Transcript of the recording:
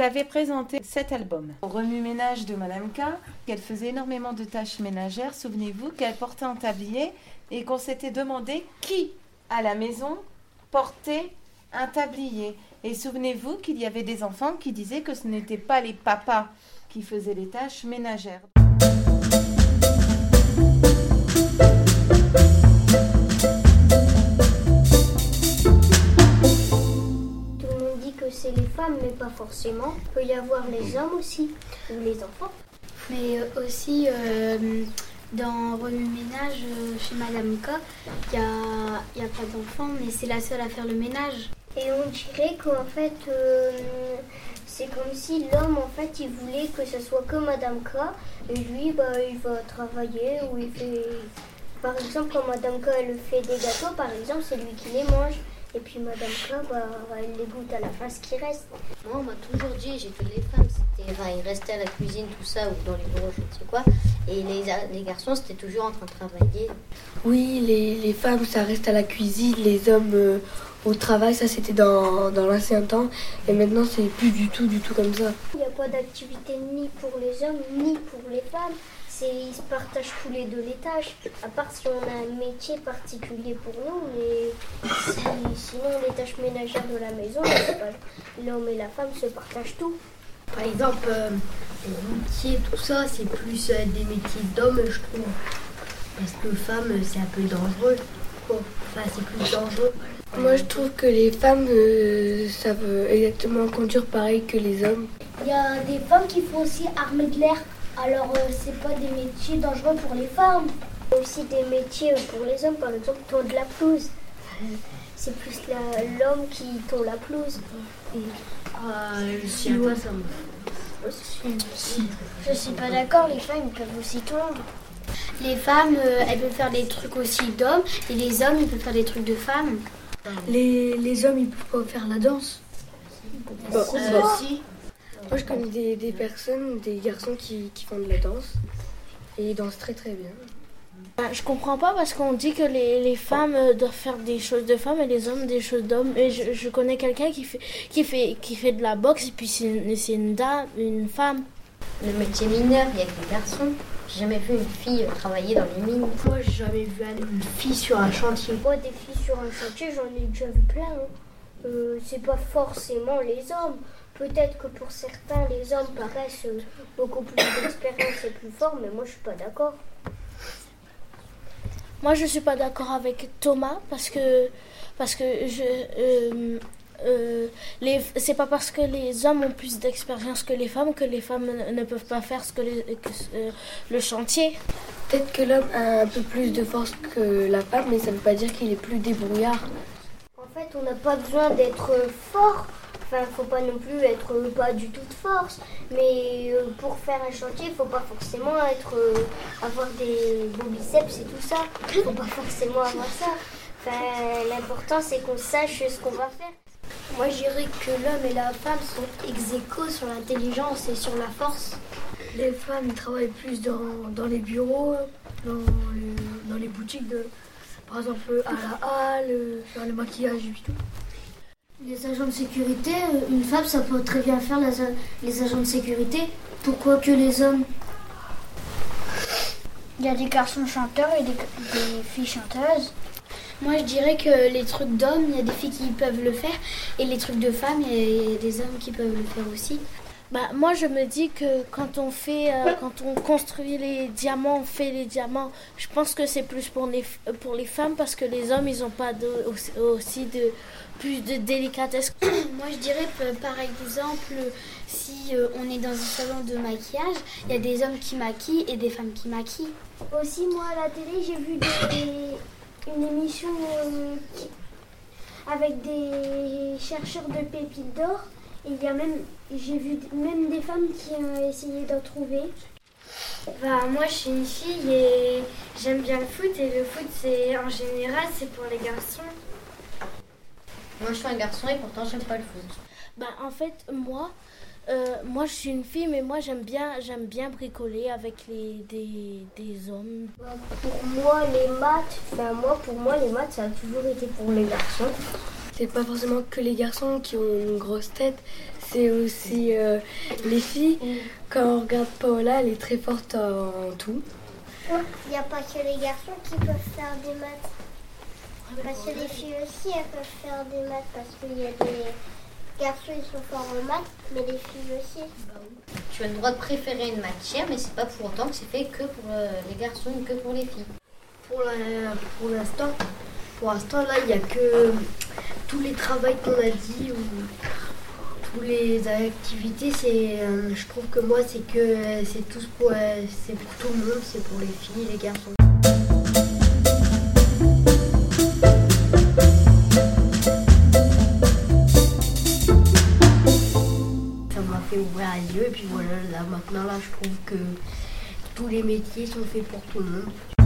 vous avez présenté cet album. Remue-ménage de Madame K, qu'elle faisait énormément de tâches ménagères. Souvenez-vous qu'elle portait un tablier et qu'on s'était demandé qui, à la maison, portait un tablier. Et souvenez-vous qu'il y avait des enfants qui disaient que ce n'étaient pas les papas qui faisaient les tâches ménagères. C'est les femmes, mais pas forcément. Il peut y avoir les hommes aussi, ou les enfants. Mais euh, aussi, euh, dans remue-ménage euh, chez Madame K, il n'y a, y a pas d'enfant, mais c'est la seule à faire le ménage. Et on dirait qu'en fait, euh, c'est comme si l'homme, en fait, il voulait que ce soit que Madame K. Et lui, bah, il va travailler ou il fait... Par exemple, quand Madame K, elle fait des gâteaux, par exemple, c'est lui qui les mange. Et puis Madame K, bah, elle les goûte à la fin, ce qui reste. Moi, on m'a toujours dit, j'ai que les femmes, c'était, enfin, ils restaient à la cuisine, tout ça, ou dans les bureaux, je ne sais quoi. Et les, les garçons, c'était toujours en train de travailler. Oui, les, les femmes, ça reste à la cuisine, les hommes euh, au travail, ça c'était dans, dans l'ancien temps. Et maintenant, c'est plus du tout, du tout comme ça. Il n'y a pas d'activité ni pour les hommes, ni pour les femmes. C'est, ils se partagent tous les deux les tâches. À part si on a un métier particulier pour nous, mais si- sinon les tâches ménagères de la maison, l'homme et la femme se partagent tout. Par exemple, euh, les métiers, tout ça, c'est plus euh, des métiers d'hommes, je trouve. Parce que femme, c'est un peu dangereux. quoi. Enfin, c'est plus dangereux. Moi, je trouve que les femmes euh, savent exactement conduire pareil que les hommes. Il y a des femmes qui font aussi armée de l'air. Alors, euh, c'est pas des métiers dangereux pour les femmes. Aussi des métiers pour les hommes, par exemple, tondre la pelouse. C'est plus l'homme qui tond la pelouse. Ah, je ça suis pas d'accord, les femmes peuvent aussi tondre. Les femmes, euh, elles peuvent faire des trucs aussi d'hommes, et les hommes, ils peuvent faire des trucs de femmes. Les, les hommes, ils peuvent pas faire la danse. Euh, si. Moi, je connais des, des personnes, des garçons qui, qui font de la danse. Et ils dansent très très bien. Ben, Je comprends pas parce qu'on dit que les, les femmes euh, doivent faire des choses de femmes et les hommes des choses d'hommes. Et je, je connais quelqu'un qui fait, qui, fait, qui fait de la boxe et puis c'est une, c'est une dame, une femme. Le métier mineur, il y a que les garçons. J'ai jamais vu une fille euh, travailler dans les mines. Moi, j'ai jamais vu une fille sur un chantier. Moi, des filles sur un chantier, j'en ai déjà vu plein. hein. Euh, c'est pas forcément les hommes. Peut-être que pour certains, les hommes paraissent euh, beaucoup plus d'expérience et plus forts, mais moi, je suis pas d'accord. Moi, je suis pas d'accord avec Thomas parce que parce que je euh, euh, les c'est pas parce que les hommes ont plus d'expérience que les femmes que les femmes ne, ne peuvent pas faire ce que, les, que, euh, le chantier. Peut-être que l'homme a un peu plus de force que la femme, mais ça veut pas dire qu'il est plus débrouillard. En fait, on n'a pas besoin d'être fort. Enfin, faut pas non plus être pas du tout de force. Mais euh, pour faire un chantier, faut pas forcément être euh, avoir des biceps et tout ça. faut pas forcément avoir ça. L'important c'est qu'on sache ce qu'on va faire. Moi, je dirais que l'homme et la femme sont ex sur l'intelligence et sur la force. Les femmes travaillent plus dans, dans les bureaux, dans dans les boutiques, de, par exemple à la halle, euh, faire le maquillage et tout. Les agents de sécurité, euh, une femme, ça peut très bien faire les, les agents de sécurité. Pourquoi que les hommes? Il y a des garçons chanteurs et des, des filles chanteuses. Moi, je dirais que les trucs d'hommes, il y a des filles qui peuvent le faire, et les trucs de femmes, il y a des hommes qui peuvent le faire aussi. Bah, moi, je me dis que quand on fait, euh, quand on construit les diamants, on fait les diamants. Je pense que c'est plus pour les, f- pour les femmes parce que les hommes, ils ont pas de, aussi, aussi de plus de délicatesse. Moi, je dirais, euh, par exemple, si euh, on est dans un salon de maquillage, il y a des hommes qui maquillent et des femmes qui maquillent. Aussi, moi à la télé, j'ai vu des- une émission euh, avec des chercheurs de pépites d'or. Il y a même, j'ai vu même des femmes qui ont essayé d'en trouver. Bah, moi, je suis une fille et j'aime bien le foot. Et le foot, c'est en général, c'est pour les garçons. Moi, je suis un garçon et pourtant, j'aime pas le foot. Bah, en fait, moi, euh, moi, je suis une fille, mais moi, j'aime bien, j'aime bien bricoler avec les, des, des hommes. Bah, Pour moi, les maths, enfin moi, pour moi, les maths, ça a toujours été pour les garçons. C'est pas forcément que les garçons qui ont une grosse tête, c'est aussi euh, les filles. Quand on regarde Paola, elle est très forte en tout. Il n'y a pas que les garçons qui peuvent faire des maths. Parce que les filles aussi, elles peuvent faire des maths. Parce qu'il y a des garçons, ils sont forts en maths, mais les filles aussi. Tu as le droit de préférer une matière, mais c'est pas pour autant que c'est fait que pour euh, les garçons ou que pour les filles. Pour l'instant, pour l'instant là, il n'y a que tous les travaux qu'on a dit ou tous les activités. C'est, euh, je trouve que moi, c'est que c'est tous pour, euh, c'est pour tout le monde, c'est pour les filles, les garçons. Ça m'a fait ouvrir les yeux et puis voilà, là maintenant là, je trouve que tous les métiers sont faits pour tout le monde.